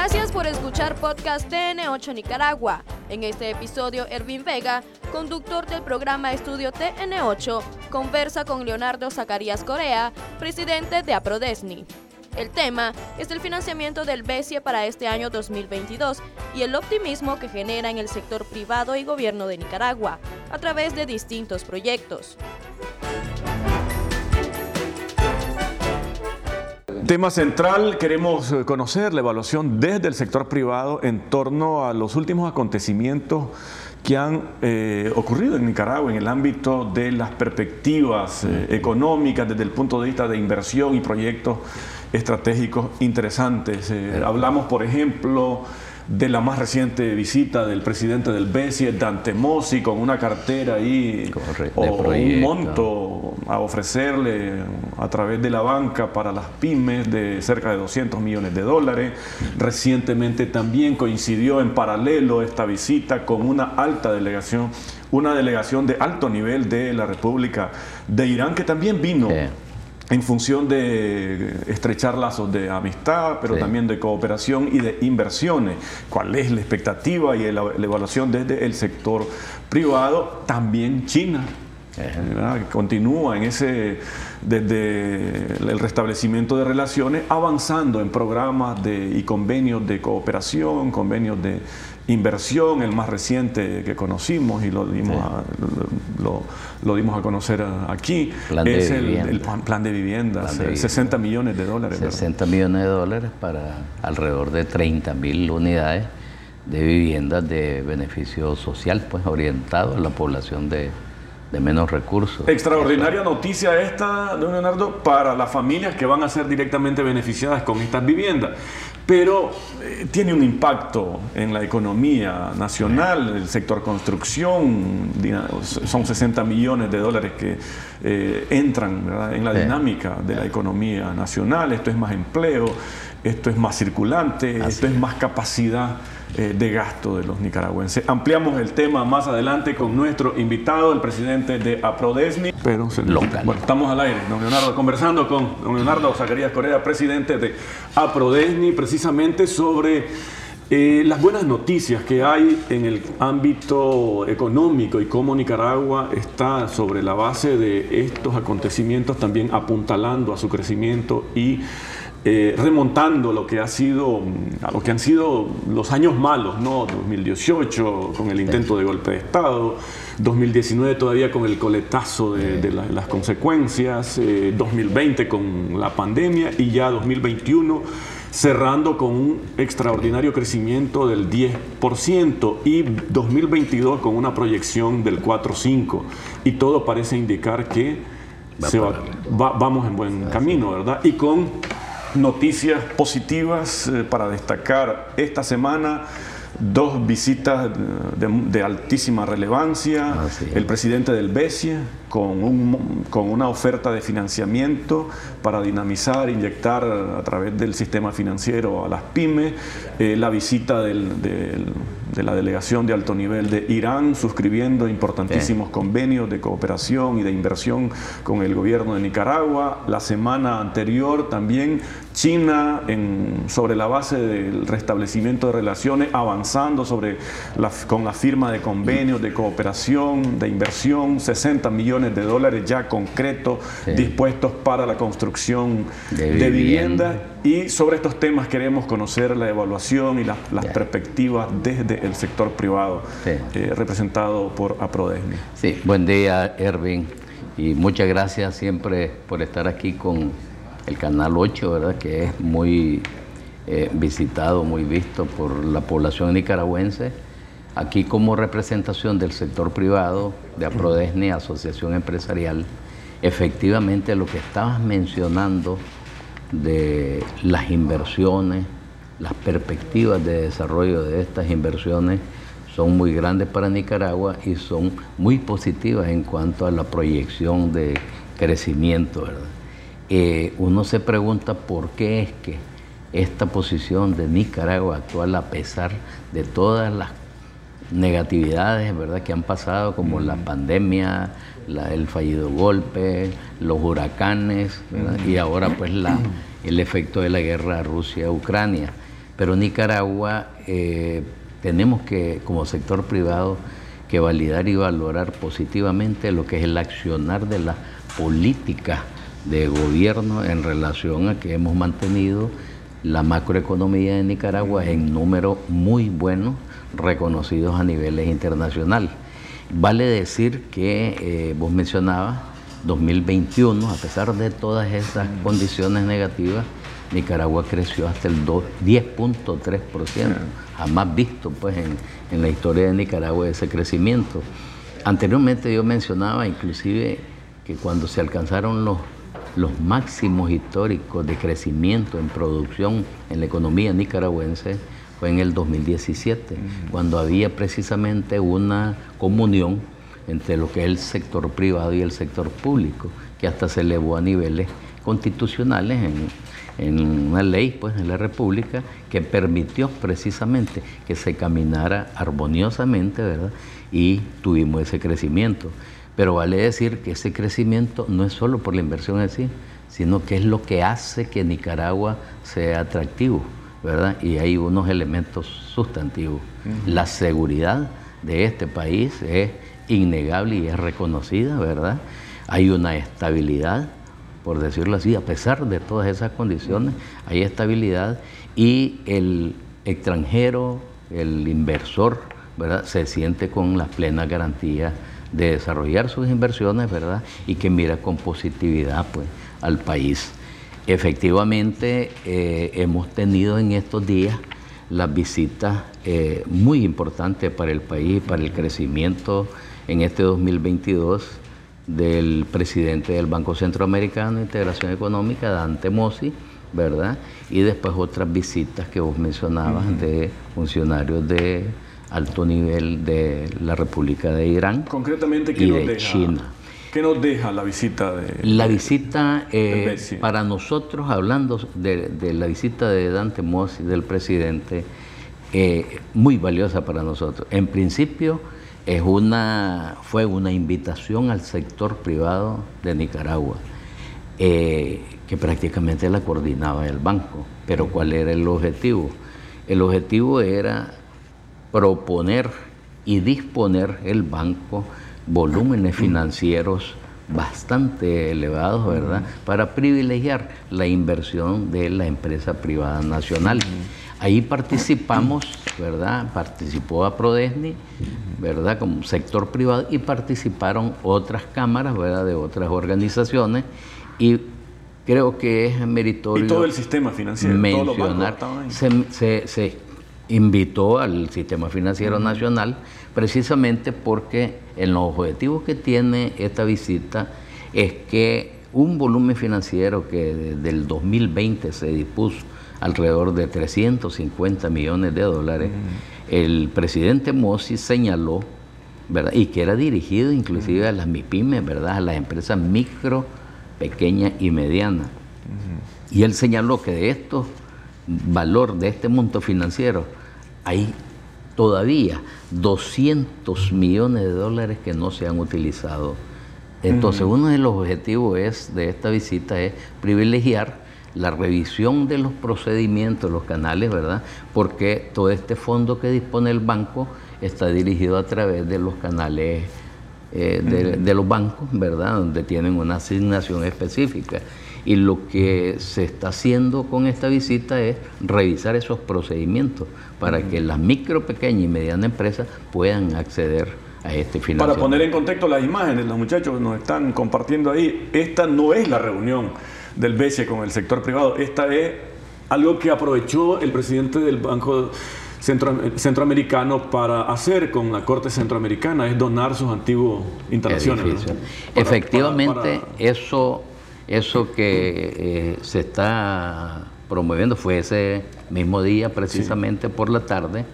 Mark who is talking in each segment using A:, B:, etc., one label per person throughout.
A: Gracias por escuchar podcast TN8 Nicaragua. En este episodio, Ervin Vega, conductor del programa Estudio TN8, conversa con Leonardo Zacarías Corea, presidente de APRODESNI. El tema es el financiamiento del BESIE para este año 2022 y el optimismo que genera en el sector privado y gobierno de Nicaragua a través de distintos proyectos.
B: Tema central, queremos eh, conocer la evaluación desde el sector privado en torno a los últimos acontecimientos que han eh, ocurrido en Nicaragua en el ámbito de las perspectivas eh, económicas desde el punto de vista de inversión y proyectos estratégicos interesantes. hablamos, por ejemplo, de la más reciente visita del presidente del BESI, Dante Mossi, con una cartera ahí o un monto a ofrecerle a través de la banca para las pymes de cerca de 200 millones de dólares. Recientemente también coincidió en paralelo esta visita con una alta delegación, una delegación de alto nivel de la República de Irán que también vino en función de estrechar lazos de amistad, pero también de cooperación y de inversiones. ¿Cuál es la expectativa y la, evaluación desde el sector privado? También China. continúa en ese desde el restablecimiento de relaciones avanzando en programas de, y convenios de cooperación convenios de inversión, el más reciente que conocimos y lo dimos, a, lo, dimos a conocer aquí, es el, plan de vivienda, 60 millones de dólares.
C: 60 millones de dólares para alrededor de 30 mil unidades de viviendas de beneficio social, pues orientado a la población de, de menos recursos.
B: Extraordinaria noticia esta, don Leonardo, para las familias que van a ser directamente beneficiadas con estas viviendas. Pero eh, tiene un impacto en la economía nacional, el sector construcción, son 60 millones de dólares que eh, entran en la dinámica de la economía nacional, esto es más empleo, esto es más circulante, esto es más capacidad eh, de gasto de los nicaragüenses. Ampliamos el tema más adelante con nuestro invitado, el presidente de APRODESNI. Pero Bueno, estamos al aire, don Leonardo, conversando con don Leonardo Zacarías Correa, presidente de APRODESNI, precisamente sobre eh, las buenas noticias que hay en el ámbito económico y cómo Nicaragua está sobre la base de estos acontecimientos también apuntalando a su crecimiento y eh, remontando lo que ha sido a lo que han sido los años malos, ¿no? 2018 con el intento de golpe de Estado, 2019 todavía con el coletazo de, las consecuencias, 2020 eh, con la pandemia y ya 2021 cerrando con un extraordinario crecimiento del 10% y 2022 con una proyección del 4-5 y todo parece indicar que vamos en buen camino, ¿verdad? Y con noticias positivas eh, para destacar esta semana. Dos visitas de, altísima relevancia. Ah, el presidente del BESIE con, un, con una oferta de financiamiento para dinamizar, inyectar a través del sistema financiero a las pymes. Eh, la visita del, de la delegación de alto nivel de Irán suscribiendo importantísimos convenios de cooperación y de inversión con el gobierno de Nicaragua. La semana anterior también China en, sobre la base del restablecimiento de relaciones avanzando sobre la, con la firma de convenios de cooperación, de inversión, 60 millones de dólares ya concretos dispuestos para la construcción de, viviendas y sobre estos temas queremos conocer la evaluación y las perspectivas desde el sector privado, eh, representado por APRODESNI.
C: Sí, buen día, Erwin, y muchas gracias siempre por estar aquí con el Canal 8, ¿verdad? que es muy eh, visitado, muy visto por la población nicaragüense. Aquí como representación del sector privado, de APRODESNI, Asociación Empresarial, efectivamente lo que estabas mencionando de las inversiones, las perspectivas de desarrollo de estas inversiones son muy grandes para Nicaragua y son muy positivas en cuanto a la proyección de crecimiento. Eh, uno se pregunta por qué es que esta posición de Nicaragua actual, a pesar de todas las negatividades ¿verdad? que han pasado, como la pandemia, el fallido golpe, los huracanes y ahora pues la, el efecto de la guerra Rusia-Ucrania. Pero Nicaragua eh, tenemos que, como sector privado, que validar y valorar positivamente lo que es el accionar de la política de gobierno en relación a que hemos mantenido la macroeconomía de Nicaragua en números muy buenos, reconocidos a niveles internacionales. Vale decir que eh, vos mencionabas 2021, a pesar de todas esas condiciones negativas, Nicaragua creció hasta el 10.3%, jamás visto pues en, la historia de Nicaragua ese crecimiento. Anteriormente yo mencionaba inclusive que cuando se alcanzaron los, los máximos históricos de crecimiento en producción en la economía nicaragüense, fue en el 2017, cuando había precisamente una comunión entre lo que es el sector privado y el sector público, que hasta se elevó a niveles constitucionales en, en una ley pues, en la República que permitió precisamente que se caminara armoniosamente, ¿verdad? Y tuvimos ese crecimiento. Pero vale decir que ese crecimiento no es solo por la inversión en sí, sino que es lo que hace que Nicaragua sea atractivo, ¿verdad? Y hay unos elementos sustantivos. La seguridad de este país es innegable y es reconocida, ¿verdad? Hay una estabilidad por decirlo así, a pesar de todas esas condiciones, hay estabilidad y el extranjero, el inversor, ¿verdad? se siente con la plena garantía de desarrollar sus inversiones, ¿verdad? Y que mira con positividad pues, al país. Efectivamente, eh, hemos tenido en estos días las visitas eh, muy importantes para el país, para el crecimiento en este 2022 del presidente del Banco Centroamericano de Integración Económica, Dante Mossi, ¿verdad? Y después otras visitas que vos mencionabas de funcionarios de alto nivel de la República de Irán
B: Concretamente, ¿qué
C: y
B: nos
C: de
B: deja,
C: China.
B: ¿Qué nos deja la visita de
C: La visita, eh,
B: Messi.
C: para nosotros, hablando de, de la visita de Dante Mossi, del presidente, eh, muy valiosa para nosotros. En principio, es una, fue una invitación al sector privado de Nicaragua, eh, que prácticamente la coordinaba el banco. Pero ¿cuál era el objetivo? El objetivo era proponer y disponer el banco volúmenes financieros bastante elevados, ¿verdad? Para privilegiar la inversión de la empresa privada nacional. Ahí participamos, ¿verdad? Participó a Prodesni, ¿verdad? Como sector privado y participaron otras cámaras, ¿verdad? De otras organizaciones y creo que es meritorio
B: y todo el sistema financiero,
C: mencionar, se, se- se invitó al sistema financiero nacional precisamente porque en los objetivos que tiene esta visita es que un volumen financiero que desde el 2020 se dispuso alrededor de 350 millones de dólares, el presidente Mossi señaló, ¿verdad? Y que era dirigido inclusive a las MIPIMES, ¿verdad? A las empresas micro, pequeñas y medianas. Y él señaló que de estos valor de este monto financiero hay todavía 200 millones de dólares que no se han utilizado. Entonces, uno de los objetivos es, de esta visita es privilegiar la revisión de los procedimientos, los canales, ¿verdad? Porque todo este fondo que dispone el banco está dirigido a través de los canales eh, de, de los bancos, ¿verdad? Donde tienen una asignación específica. Y lo que se está haciendo con esta visita es revisar esos procedimientos para que las micro, pequeñas y medianas empresas puedan acceder a este
B: Para
C: financiamiento.
B: poner en contexto las imágenes, los muchachos nos están compartiendo ahí, esta no es la reunión del BCE con el sector privado, esta es algo que aprovechó el presidente del Banco Centro- Centroamericano para hacer con la Corte Centroamericana, es donar sus antiguos instalaciones. Para-
C: Efectivamente,
B: para- para-
C: eso, eso que eh, se está promoviendo fue ese mismo día, precisamente por la tarde,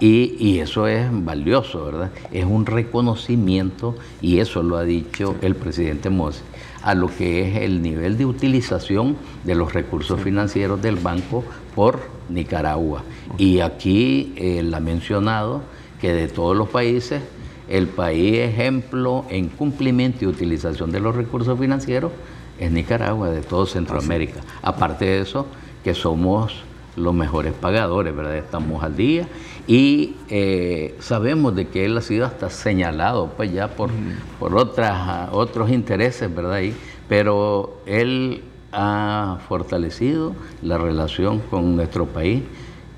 C: y, y eso es valioso, ¿verdad? Es un reconocimiento, y eso lo ha dicho el presidente Mossi, a lo que es el nivel de utilización de los recursos financieros del banco por Nicaragua. Y aquí él ha mencionado que de todos los países, el país ejemplo en cumplimiento y utilización de los recursos financieros es Nicaragua, de todo Centroamérica. Aparte de eso, que somos los mejores pagadores, ¿verdad? Estamos al día y eh, sabemos de que él ha sido hasta señalado, pues ya por, por otras, otros intereses, ¿verdad? pero él ha fortalecido la relación con nuestro país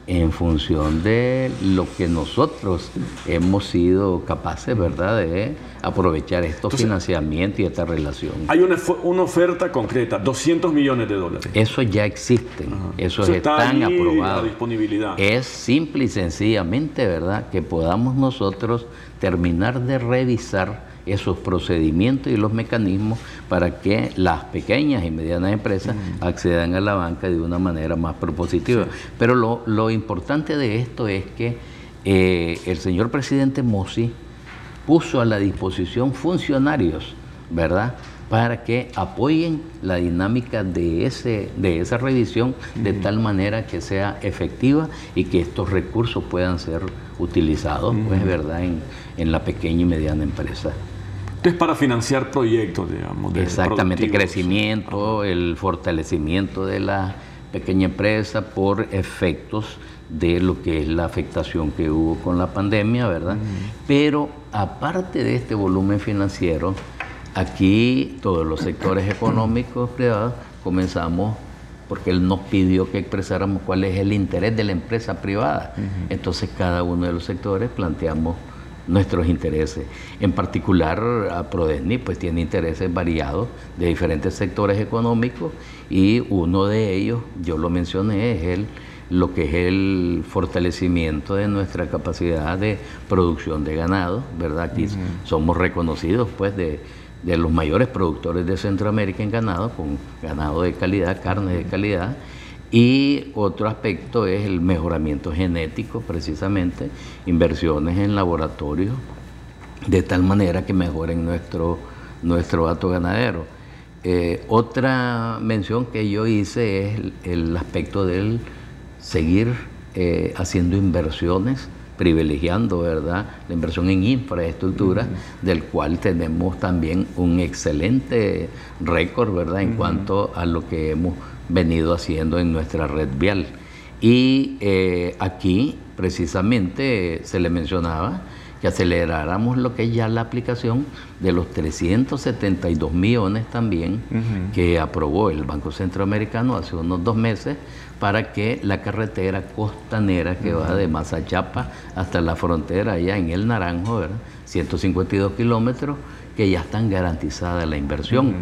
C: en función de lo que nosotros hemos sido capaces, ¿verdad?, de aprovechar estos financiamientos y esta relación.
B: Hay una, una, oferta concreta, 200 millones de dólares.
C: Eso ya existen, eso están aprobados.
B: disponibilidad.
C: Es simple y sencillamente, ¿verdad?, que podamos nosotros terminar de revisar esos procedimientos y los mecanismos para que las pequeñas y medianas empresas accedan a la banca de una manera más propositiva. Pero lo, importante de esto es que eh, el señor presidente Mossi puso a la disposición funcionarios, ¿verdad? para que apoyen la dinámica de, ese, de esa revisión de tal manera que sea efectiva y que estos recursos puedan ser utilizados, pues, ¿verdad?, en, en la pequeña y mediana empresa
B: es para financiar proyectos, digamos.
C: Exactamente, crecimiento, el fortalecimiento de la pequeña empresa por efectos de lo que es la afectación que hubo con la pandemia, ¿verdad? Pero aparte de este volumen financiero, aquí todos los sectores económicos privados comenzamos porque él nos pidió que expresáramos cuál es el interés de la empresa privada. Entonces cada uno de los sectores planteamos nuestros intereses. En particular, a Prodesni pues tiene intereses variados de diferentes sectores económicos y uno de ellos, yo lo mencioné, es el, lo que es el fortalecimiento de nuestra capacidad de producción de ganado, ¿verdad? Aquí somos reconocidos pues de, de los mayores productores de Centroamérica en ganado, con ganado de calidad, carne de calidad y otro aspecto es el mejoramiento genético, precisamente, inversiones en laboratorios, de tal manera que mejoren nuestro, nuestro dato ganadero. Eh, otra mención que yo hice es el, aspecto del seguir eh, haciendo inversiones, privilegiando ¿verdad? la inversión en infraestructura, del cual tenemos también un excelente récord ¿verdad? en cuanto a lo que hemos venido haciendo en nuestra red vial. Y eh, aquí precisamente se le mencionaba que aceleráramos lo que es ya la aplicación de los 372 millones también que aprobó el Banco Centroamericano hace unos dos meses para que la carretera costanera que va de Mazachapa hasta la frontera allá en el Naranjo, 152 kilómetros, que ya están garantizadas la inversión.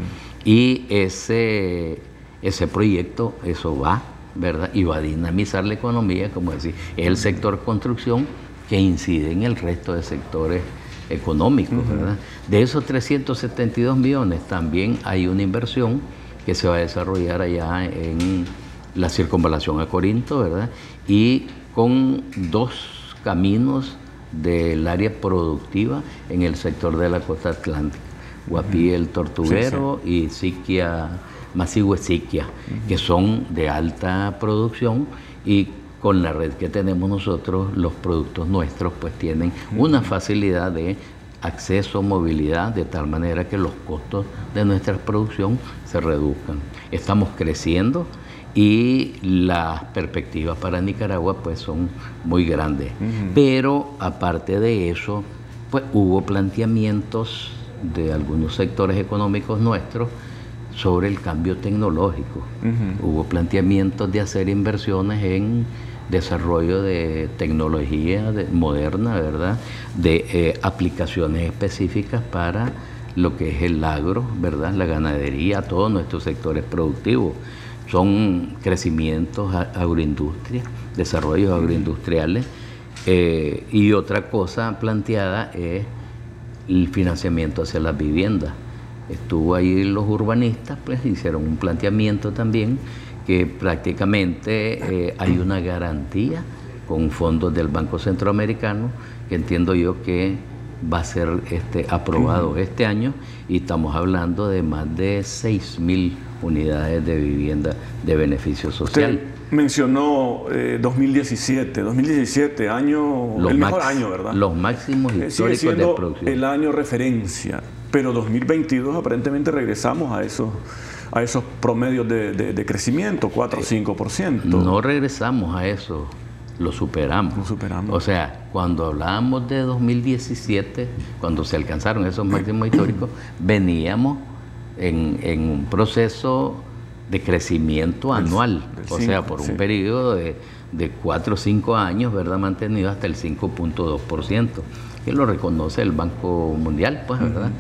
C: Y ese ese proyecto, eso va, ¿verdad? Y va a dinamizar la economía, como decir, es el sector construcción que incide en el resto de sectores económicos, ¿verdad? De esos 372 millones también hay una inversión que se va a desarrollar allá en la circunvalación a Corinto, ¿verdad? Y con dos caminos del área productiva en el sector de la costa atlántica, Guapí el Tortuguero y Siquia Masigüesiquia, que son de alta producción y con la red que tenemos nosotros, los productos nuestros pues tienen una facilidad de acceso, movilidad, de tal manera que los costos de nuestra producción se reduzcan. Estamos creciendo y las perspectivas para Nicaragua pues son muy grandes. Pero aparte de eso, pues hubo planteamientos de algunos sectores económicos nuestros sobre el cambio tecnológico. Hubo planteamientos de hacer inversiones en desarrollo de tecnología moderna, ¿verdad? De eh, aplicaciones específicas para lo que es el agro, ¿verdad? La ganadería, todos nuestros sectores productivos. Son crecimientos agroindustria, desarrollos agroindustriales. Eh, y otra cosa planteada es el financiamiento hacia las viviendas estuvo ahí los urbanistas, pues hicieron un planteamiento también que prácticamente eh, hay una garantía con fondos del Banco Centroamericano, que entiendo yo que va a ser este, aprobado este año y estamos hablando de más de 6 mil unidades de vivienda de beneficio social.
B: mencionó 2017, eh, 2017, año, el mejor año, ¿verdad?
C: Los máximos eh, históricos de producción.
B: El año referencia pero 2022 aparentemente regresamos a esos, a esos promedios de, crecimiento, 4 o 5%.
C: No regresamos a eso, lo superamos.
B: Lo superamos.
C: O sea, cuando hablábamos de 2017, cuando se alcanzaron esos máximos históricos, veníamos en, un proceso de crecimiento anual, o sea, por un periodo de, de 4 o 5 años, ¿verdad? Mantenido hasta el 5.2%, que lo reconoce el Banco Mundial, pues, ¿verdad?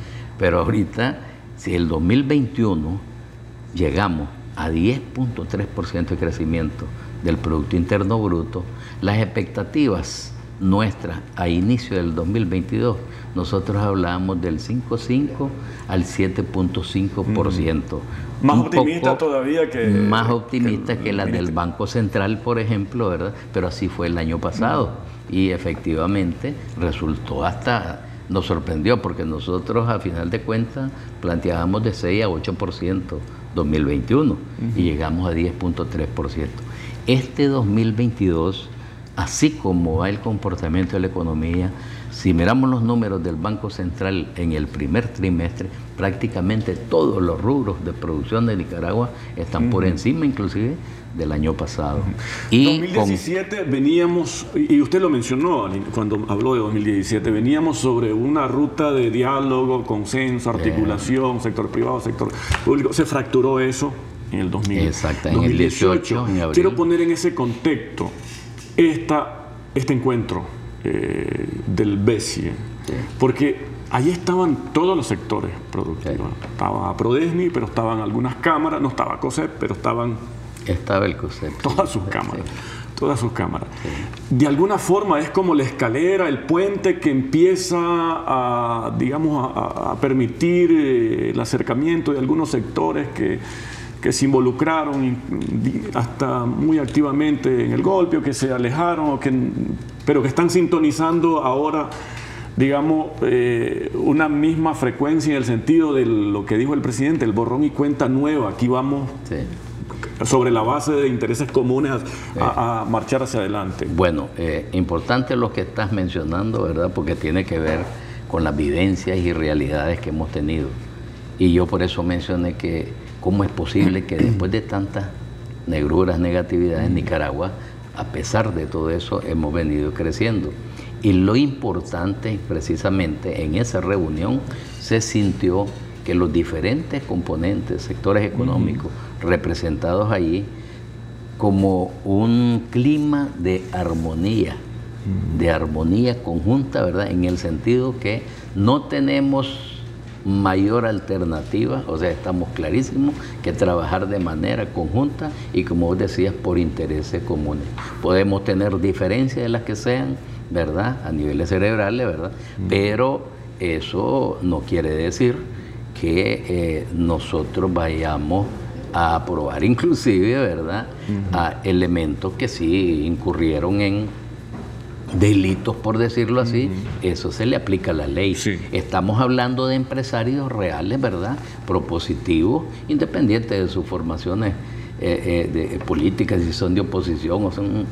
C: Pero ahorita, si el 2021 llegamos a 10.3% de crecimiento del Producto Interno Bruto, las expectativas nuestras a inicio del 2022, nosotros hablábamos del 5.5 al 7.5%.
B: Más optimista todavía que...
C: Más optimista que, la del Banco Central, por ejemplo, ¿verdad? Pero así fue el año pasado. Y efectivamente resultó hasta nos sorprendió porque nosotros a final de cuentas planteábamos de 6 a 8% 2021 y llegamos a 10.3%. Este 2022, así como va el comportamiento de la economía, si miramos los números del Banco Central en el primer trimestre, prácticamente todos los rubros de producción de Nicaragua están por encima inclusive del año pasado.
B: Y 2017 veníamos, y usted lo mencionó cuando habló de 2017, veníamos sobre una ruta de diálogo, consenso, articulación, sector privado, sector público. Se fracturó eso en el 2000,
C: Exacto, en el 18.
B: Quiero poner en ese contexto esta, este encuentro eh, del BESIE, porque Allí estaban todos los sectores productivos. Estaba Prodesni, pero estaban algunas cámaras, no estaba COSEP, pero estaban
C: estaba el concepto.
B: Todas sus cámaras. Todas sus cámaras. De alguna forma es como la escalera, el puente que empieza a, digamos, a, permitir eh, el acercamiento de algunos sectores que, que se involucraron hasta muy activamente en el golpe o que se alejaron, que, pero que están sintonizando ahora digamos, eh, una misma frecuencia en el sentido de lo que dijo el presidente, el borrón y cuenta nueva. Aquí vamos sobre la base de intereses comunes a, marchar hacia adelante.
C: Bueno, eh, importante lo que estás mencionando, ¿verdad? Porque tiene que ver con las vivencias y realidades que hemos tenido. Y yo por eso mencioné que cómo es posible que después de tantas negruras, negatividades en Nicaragua, a pesar de todo eso, hemos venido creciendo. Y lo importante, precisamente en esa reunión, se sintió que los diferentes componentes, sectores económicos representados allí, como un clima de armonía, de armonía conjunta, ¿verdad? En el sentido que no tenemos mayor alternativa, o sea, estamos clarísimos que trabajar de manera conjunta y como vos decías, por intereses comunes. Podemos tener diferencias de las que sean, ¿verdad? A niveles cerebrales, ¿verdad? Pero eso no quiere decir que eh, nosotros vayamos a aprobar inclusive, ¿verdad?, a elementos que sí incurrieron en delitos, por decirlo así, eso se le aplica a la ley. Estamos hablando de empresarios reales, ¿verdad?, propositivos, independientes de sus formaciones eh, eh, de políticas, si son de oposición o son,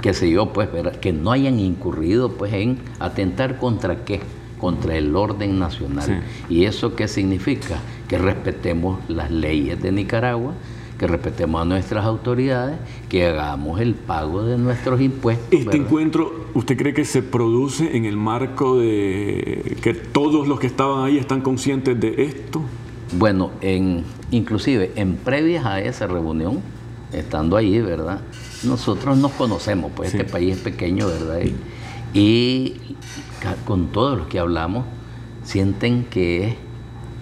C: qué sé yo, pues, que no hayan incurrido, pues, en atentar contra qué contra el orden nacional. ¿Y eso qué significa? Que respetemos las leyes de Nicaragua, que respetemos a nuestras autoridades, que hagamos el pago de nuestros impuestos.
B: ¿Este encuentro usted cree que se produce en el marco de que todos los que estaban ahí están conscientes de esto?
C: Bueno, en, inclusive en previas a esa reunión, estando ahí, ¿verdad? Nosotros nos conocemos, pues este país es pequeño, ¿verdad? Y con todos los que hablamos, sienten que,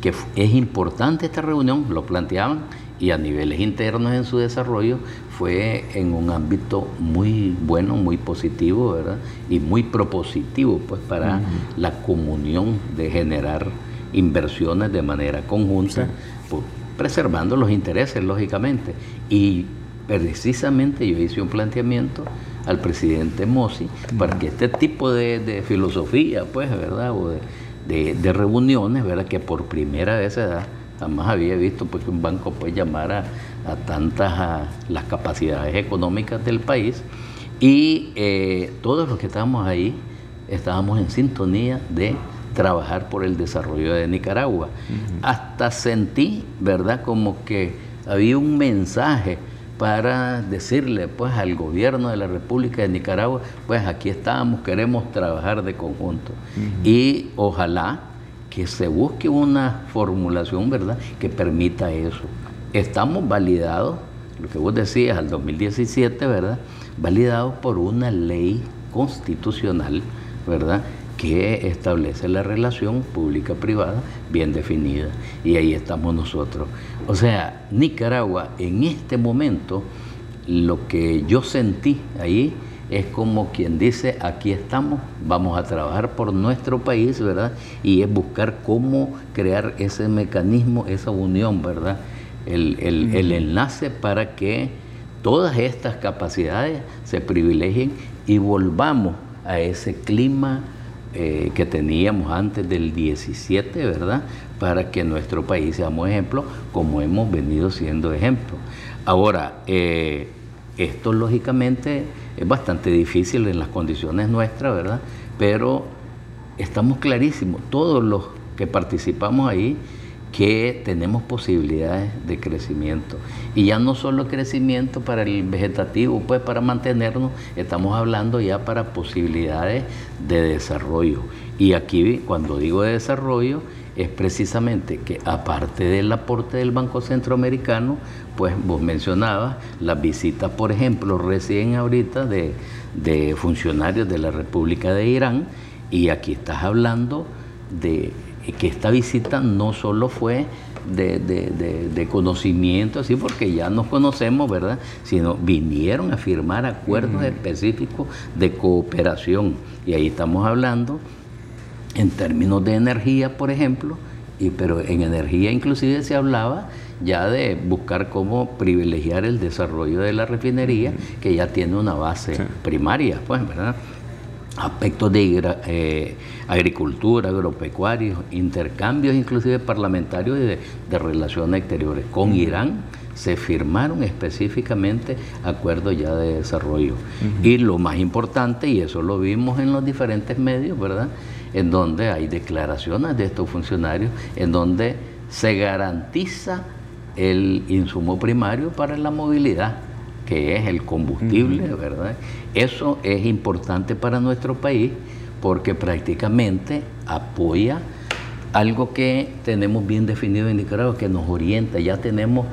C: que es importante esta reunión, lo planteaban, y a niveles internos en su desarrollo fue en un ámbito muy bueno, muy positivo, ¿verdad? Y muy propositivo, pues, para la comunión de generar inversiones de manera conjunta, pues, preservando los intereses, lógicamente. Y precisamente yo hice un planteamiento al presidente Mossi para que este tipo de, filosofía, pues, ¿verdad? O de, reuniones, ¿verdad? Que por primera vez se da, jamás había visto pues, que un banco puede llamar a, tantas las capacidades económicas del país y eh, todos los que estábamos ahí estábamos en sintonía de trabajar por el desarrollo de Nicaragua. Hasta sentí, ¿verdad?, como que había un mensaje para decirle pues al gobierno de la República de Nicaragua, pues aquí estamos, queremos trabajar de conjunto. Y ojalá que se busque una formulación, ¿verdad?, que permita eso. Estamos validados, lo que vos decías, al 2017, ¿verdad?, validados por una ley constitucional, ¿verdad?, que establece la relación pública-privada bien definida. Y ahí estamos nosotros. O sea, Nicaragua en este momento, lo que yo sentí ahí es como quien dice, aquí estamos, vamos a trabajar por nuestro país, ¿verdad? Y es buscar cómo crear ese mecanismo, esa unión, ¿verdad? El, el enlace para que todas estas capacidades se privilegien y volvamos a ese clima eh, que teníamos antes del 17, ¿verdad? Para que nuestro país seamos ejemplo, como hemos venido siendo ejemplo. Ahora, eh, esto lógicamente es bastante difícil en las condiciones nuestras, ¿verdad? Pero estamos clarísimos, todos los que participamos ahí, que tenemos posibilidades de crecimiento. Y ya no solo crecimiento para el vegetativo, pues para mantenernos, estamos hablando ya para posibilidades de desarrollo. Y aquí cuando digo de desarrollo es precisamente que aparte del aporte del Banco Centroamericano, pues vos mencionabas las visitas, por ejemplo, recién ahorita de, de funcionarios de la República de Irán, y aquí estás hablando de que esta visita no solo fue de, conocimiento, así porque ya nos conocemos, ¿verdad? Sino vinieron a firmar acuerdos específicos de cooperación. Y ahí estamos hablando en términos de energía, por ejemplo, y, pero en energía inclusive se hablaba ya de buscar cómo privilegiar el desarrollo de la refinería, que ya tiene una base primaria, pues, ¿verdad? Aspectos de eh, agricultura, agropecuarios, intercambios inclusive parlamentarios y de, relaciones exteriores. Con Irán se firmaron específicamente acuerdos ya de desarrollo. Y lo más importante, y eso lo vimos en los diferentes medios, ¿verdad? En donde hay declaraciones de estos funcionarios, en donde se garantiza el insumo primario para la movilidad que es el combustible, ¿verdad? Eso es importante para nuestro país porque prácticamente apoya algo que tenemos bien definido en Nicaragua, que nos orienta, ya tenemos,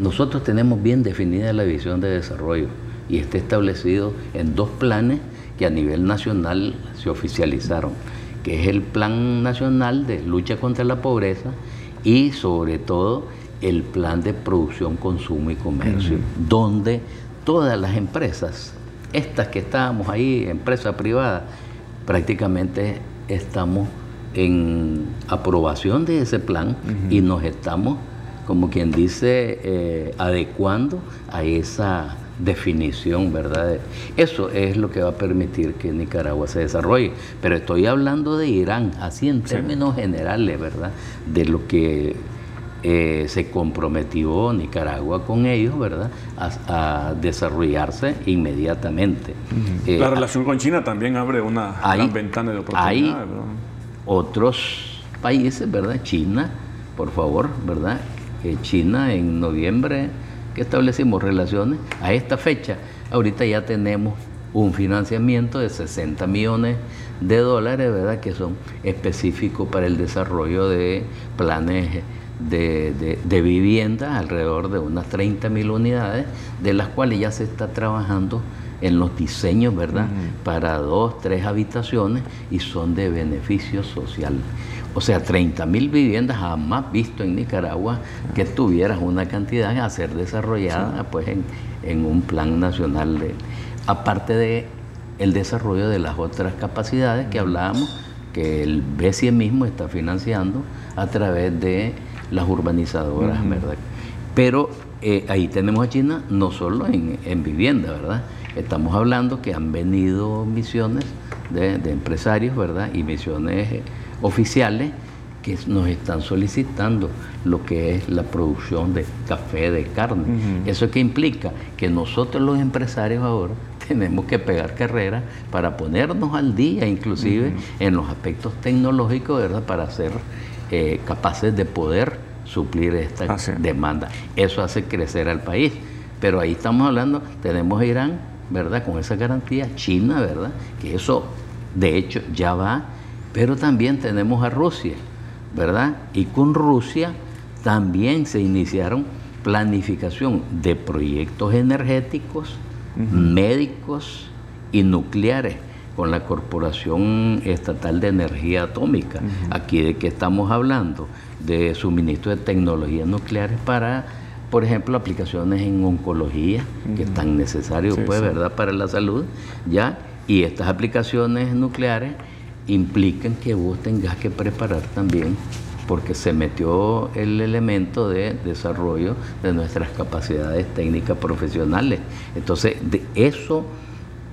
C: nosotros tenemos bien definida la visión de desarrollo y está establecido en dos planes que a nivel nacional se oficializaron, que es el Plan Nacional de Lucha contra la Pobreza y sobre todo el plan de producción, consumo y comercio, donde todas las empresas, estas que estábamos ahí, empresa privada, prácticamente estamos en aprobación de ese plan y nos estamos, como quien dice, eh, adecuando a esa definición, ¿verdad? Eso es lo que va a permitir que Nicaragua se desarrolle. Pero estoy hablando de Irán, así en términos generales, ¿verdad? De lo que eh, se comprometió Nicaragua con ellos, ¿verdad?, a, desarrollarse inmediatamente.
B: Eh, la relación con China también abre una gran ventana de oportunidad. Hay
C: otros países, ¿verdad? China, por favor, ¿verdad? China en noviembre que establecimos relaciones, a esta fecha, ahorita ya tenemos un financiamiento de 60 millones de dólares, ¿verdad? Que son específicos para el desarrollo de planes de, de, viviendas, alrededor de unas 30 mil unidades, de las cuales ya se está trabajando en los diseños, ¿verdad? Para dos, tres habitaciones y son de beneficio social. O sea, 30 mil viviendas jamás visto en Nicaragua que tuvieras una cantidad a ser desarrollada pues en, en, un plan nacional. De, aparte de el desarrollo de las otras capacidades que hablábamos, que el BCE mismo está financiando a través de las urbanizadoras, ¿verdad? Pero eh, ahí tenemos a China no solo en, vivienda, ¿verdad? Estamos hablando que han venido misiones de, empresarios, ¿verdad? Y misiones eh, oficiales que nos están solicitando lo que es la producción de café, de carne. ¿Eso qué implica? Que nosotros los empresarios ahora tenemos que pegar carrera para ponernos al día, inclusive en los aspectos tecnológicos, ¿verdad? Para ser eh, capaces de poder suplir esta demanda. Eso hace crecer al país. Pero ahí estamos hablando, tenemos a Irán, ¿verdad? Con esa garantía, China, ¿verdad? Que eso, de hecho, ya va, pero también tenemos a Rusia, ¿verdad? Y con Rusia también se iniciaron planificación de proyectos energéticos, médicos y nucleares con la Corporación Estatal de Energía Atómica. Aquí de qué estamos hablando? De suministro de tecnologías nucleares para, por ejemplo, aplicaciones en oncología, que es tan necesario, pues, ¿verdad?, para la salud, ¿ya? Y estas aplicaciones nucleares implican que vos tengas que preparar también porque se metió el elemento de desarrollo de nuestras capacidades técnicas profesionales. Entonces, de eso,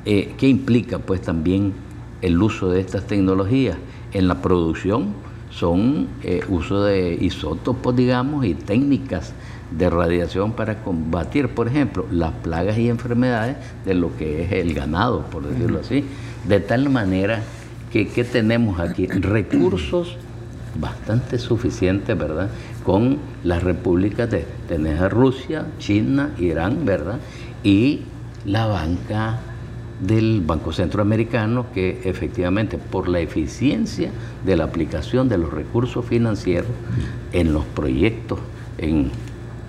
C: eh, ¿qué implica? Pues también el uso de estas tecnologías en la producción son eh, uso de isótopos, digamos, y técnicas de radiación para combatir, por ejemplo, las plagas y enfermedades de lo que es el ganado, por decirlo así. De tal manera que, ¿qué tenemos aquí? Recursos bastante suficiente, ¿verdad? Con las repúblicas de tener Rusia, China, Irán, ¿verdad? Y la banca del Banco Centroamericano que efectivamente por la eficiencia de la aplicación de los recursos financieros en los proyectos en,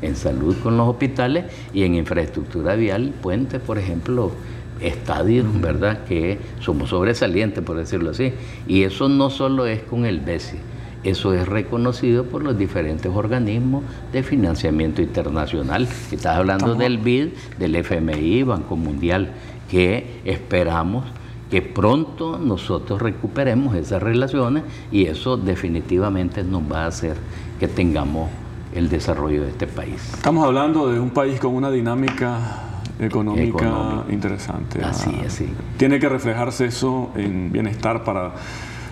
C: en salud con los hospitales y en infraestructura vial, puentes, por ejemplo, estadios, ¿verdad? Que somos sobresalientes, por decirlo así. Y eso no solo es con el BESI, eso es reconocido por los diferentes organismos de financiamiento internacional. Estás hablando del BID, del FMI, Banco Mundial, que esperamos que pronto nosotros recuperemos esas relaciones y eso definitivamente nos va a hacer que tengamos el desarrollo de este país.
B: Estamos hablando de un país con una dinámica económica interesante.
C: Así es, sí.
B: Tiene que reflejarse eso en bienestar para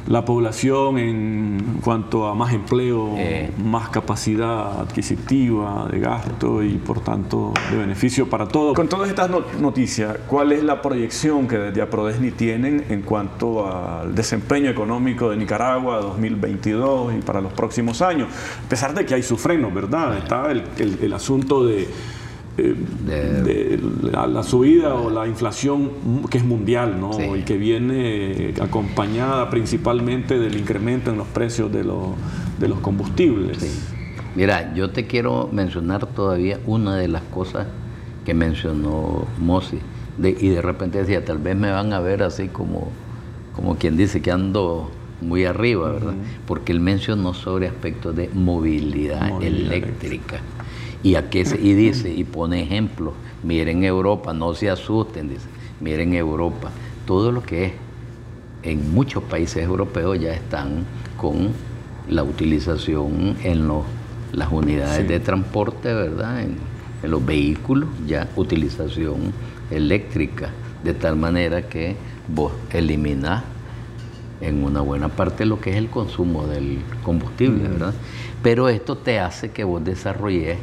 B: la población en cuanto a más empleo, eh. más capacidad adquisitiva de gasto y por tanto de beneficio para todos. Con todas estas noticias, ¿cuál es la proyección que desde APRODESNI tienen en cuanto al desempeño económico de Nicaragua 2022 y para los próximos años? A pesar de que hay su freno, ¿verdad? Está el asunto de de, la, subida o la inflación que es mundial ¿no? y que viene acompañada principalmente del incremento en los precios de, de los combustibles.
C: Mira, yo te quiero mencionar todavía una de las cosas que mencionó Mossi y de repente decía, tal vez me van a ver así como, como quien dice que ando muy arriba, ¿verdad? Porque él mencionó sobre aspectos de movilidad, eléctrica. Y, dice, y pone ejemplos, miren Europa, no se asusten, dice, miren Europa, todo lo que es en muchos países europeos ya están con la utilización en los, las unidades de transporte, ¿verdad? En, en, los vehículos, ya utilización eléctrica, de tal manera que vos eliminás en una buena parte lo que es el consumo del combustible, ¿verdad? Pero esto te hace que vos desarrolles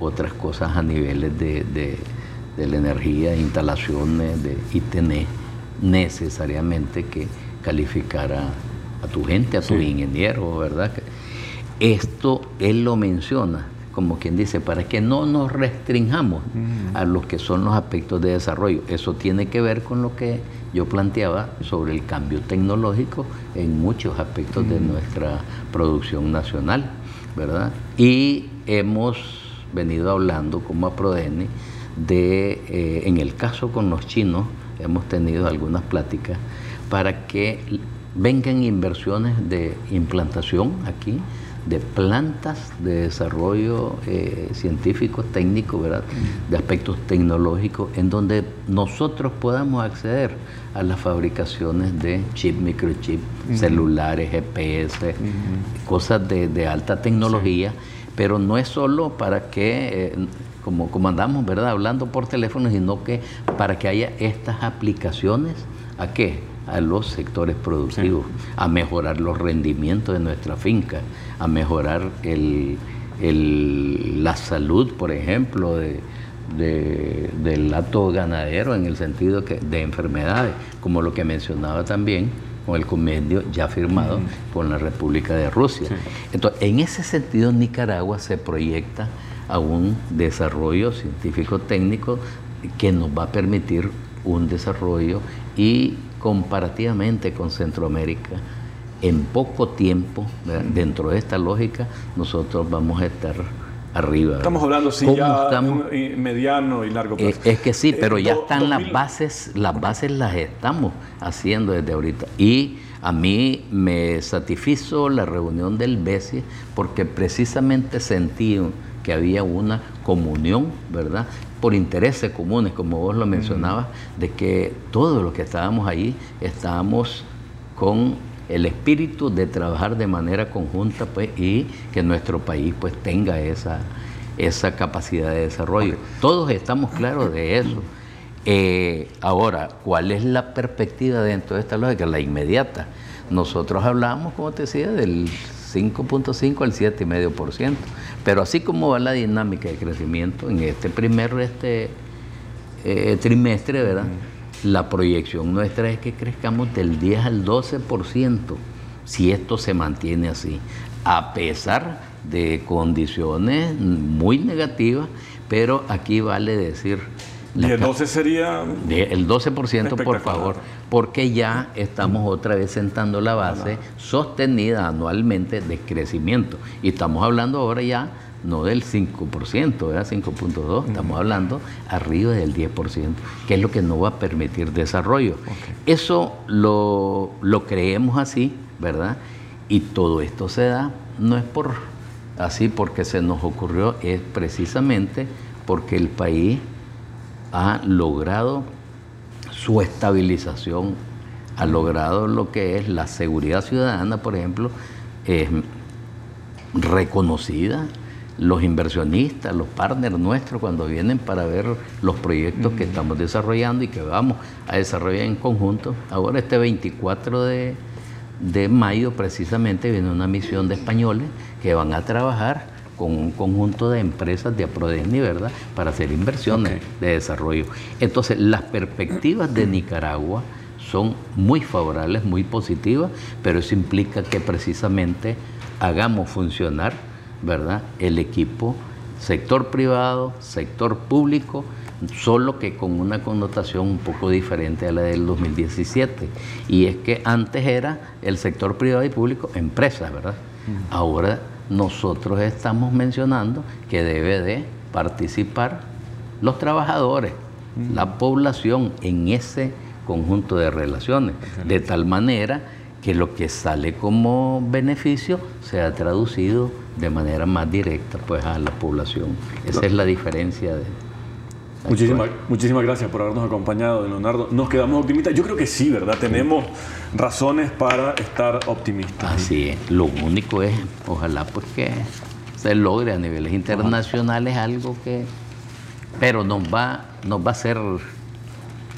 C: otras cosas a niveles de, la energía, instalaciones, de, y tenés necesariamente que calificar a, tu gente, a tu ingeniero, ¿verdad? Esto él lo menciona, como quien dice, para que no nos restringamos a los que son los aspectos de desarrollo. Eso tiene que ver con lo que yo planteaba sobre el cambio tecnológico en muchos aspectos de nuestra producción nacional, ¿verdad? Y hemos venido hablando como a Prodeni de, eh, en el caso con los chinos, hemos tenido algunas pláticas para que vengan inversiones de implantación aquí de plantas de desarrollo eh, científico, técnico, ¿verdad? de aspectos tecnológicos, en donde nosotros podamos acceder a las fabricaciones de chip, microchip, celulares, GPS, cosas de, alta tecnología pero no es solo para que, eh, como, como andamos, ¿verdad?, hablando por teléfono, sino que para que haya estas aplicaciones, ¿a qué? A los sectores productivos, a mejorar los rendimientos de nuestra finca, a mejorar el, la salud, por ejemplo, de, del acto ganadero en el sentido que, de enfermedades, como lo que mencionaba también con el convenio ya firmado con la República de Rusia. Entonces, en ese sentido, Nicaragua se proyecta a un desarrollo científico-técnico que nos va a permitir un desarrollo y comparativamente con Centroamérica, en poco tiempo, dentro de esta lógica, nosotros vamos a estar arriba.
B: Estamos hablando sí ya mediano y largo
C: plazo. es que sí, pero ya eh, están las bases, las bases las estamos haciendo desde ahorita. Y a mí me satisfizo la reunión del BESI porque precisamente sentí que había una comunión, ¿verdad? Por intereses comunes, como vos lo mencionabas, de que todos los que estábamos ahí estábamos con el espíritu de trabajar de manera conjunta pues, y que nuestro país pues, tenga esa, esa capacidad de desarrollo. Todos estamos claros de eso. Eh, ahora, ¿cuál es la perspectiva dentro de esta lógica? La inmediata. Nosotros hablamos, como te decía, del 5.5 al 7,5%. Pero así como va la dinámica de crecimiento en este primer este, eh, trimestre, ¿verdad? La proyección nuestra es que crezcamos del 10 al 12% si esto se mantiene así, a pesar de condiciones muy negativas, pero aquí vale decir...
B: ¿Y el 12 sería...?
C: el 12% por favor, porque ya estamos otra vez sentando la base sostenida anualmente de crecimiento. Y estamos hablando ahora ya no del 5%, ¿verdad? 5.2, estamos hablando arriba del 10%, que es lo que no va a permitir desarrollo. Eso lo, lo creemos así, ¿verdad? Y todo esto se da, no es por así porque se nos ocurrió, es precisamente porque el país ha logrado su estabilización, ha logrado lo que es la seguridad ciudadana, por ejemplo, es reconocida los inversionistas, los partners nuestros, cuando vienen para ver los proyectos que estamos desarrollando y que vamos a desarrollar en conjunto. Ahora este 24 de, mayo precisamente viene una misión de españoles que van a trabajar con un conjunto de empresas de Aprodesni, ¿verdad?, para hacer inversiones de desarrollo. Entonces, las perspectivas de Nicaragua son muy favorables, muy positivas, pero eso implica que precisamente hagamos funcionar ¿verdad? El equipo, sector privado, sector público, solo que con una connotación un poco diferente a la del 2017. Y es que antes era el sector privado y público empresas, ¿verdad? Ahora nosotros estamos mencionando que debe de participar los trabajadores, la población en ese conjunto de relaciones, de tal manera que lo que sale como beneficio sea traducido de manera más directa pues a la población. Esa es la diferencia de...
B: Muchísimas, muchísimas gracias por habernos acompañado, Leonardo. Nos quedamos optimistas. Yo creo que sí, ¿verdad? Tenemos razones para estar optimistas.
C: Así es. Lo único es, ojalá pues que se logre a niveles internacionales algo que... Pero nos va, nos va a hacer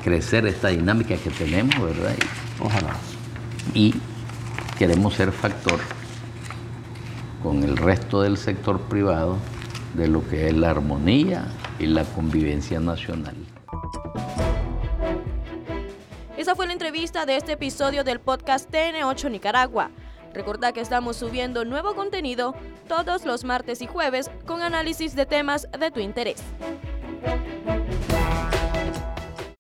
C: crecer esta dinámica que tenemos, ¿verdad?
B: ojalá.
C: Y queremos ser factor con el resto del sector privado de lo que es la armonía y la convivencia nacional.
A: Esa fue la entrevista de este episodio del podcast TN8 Nicaragua. Recordad que estamos subiendo nuevo contenido todos los martes y jueves con análisis de temas de tu interés.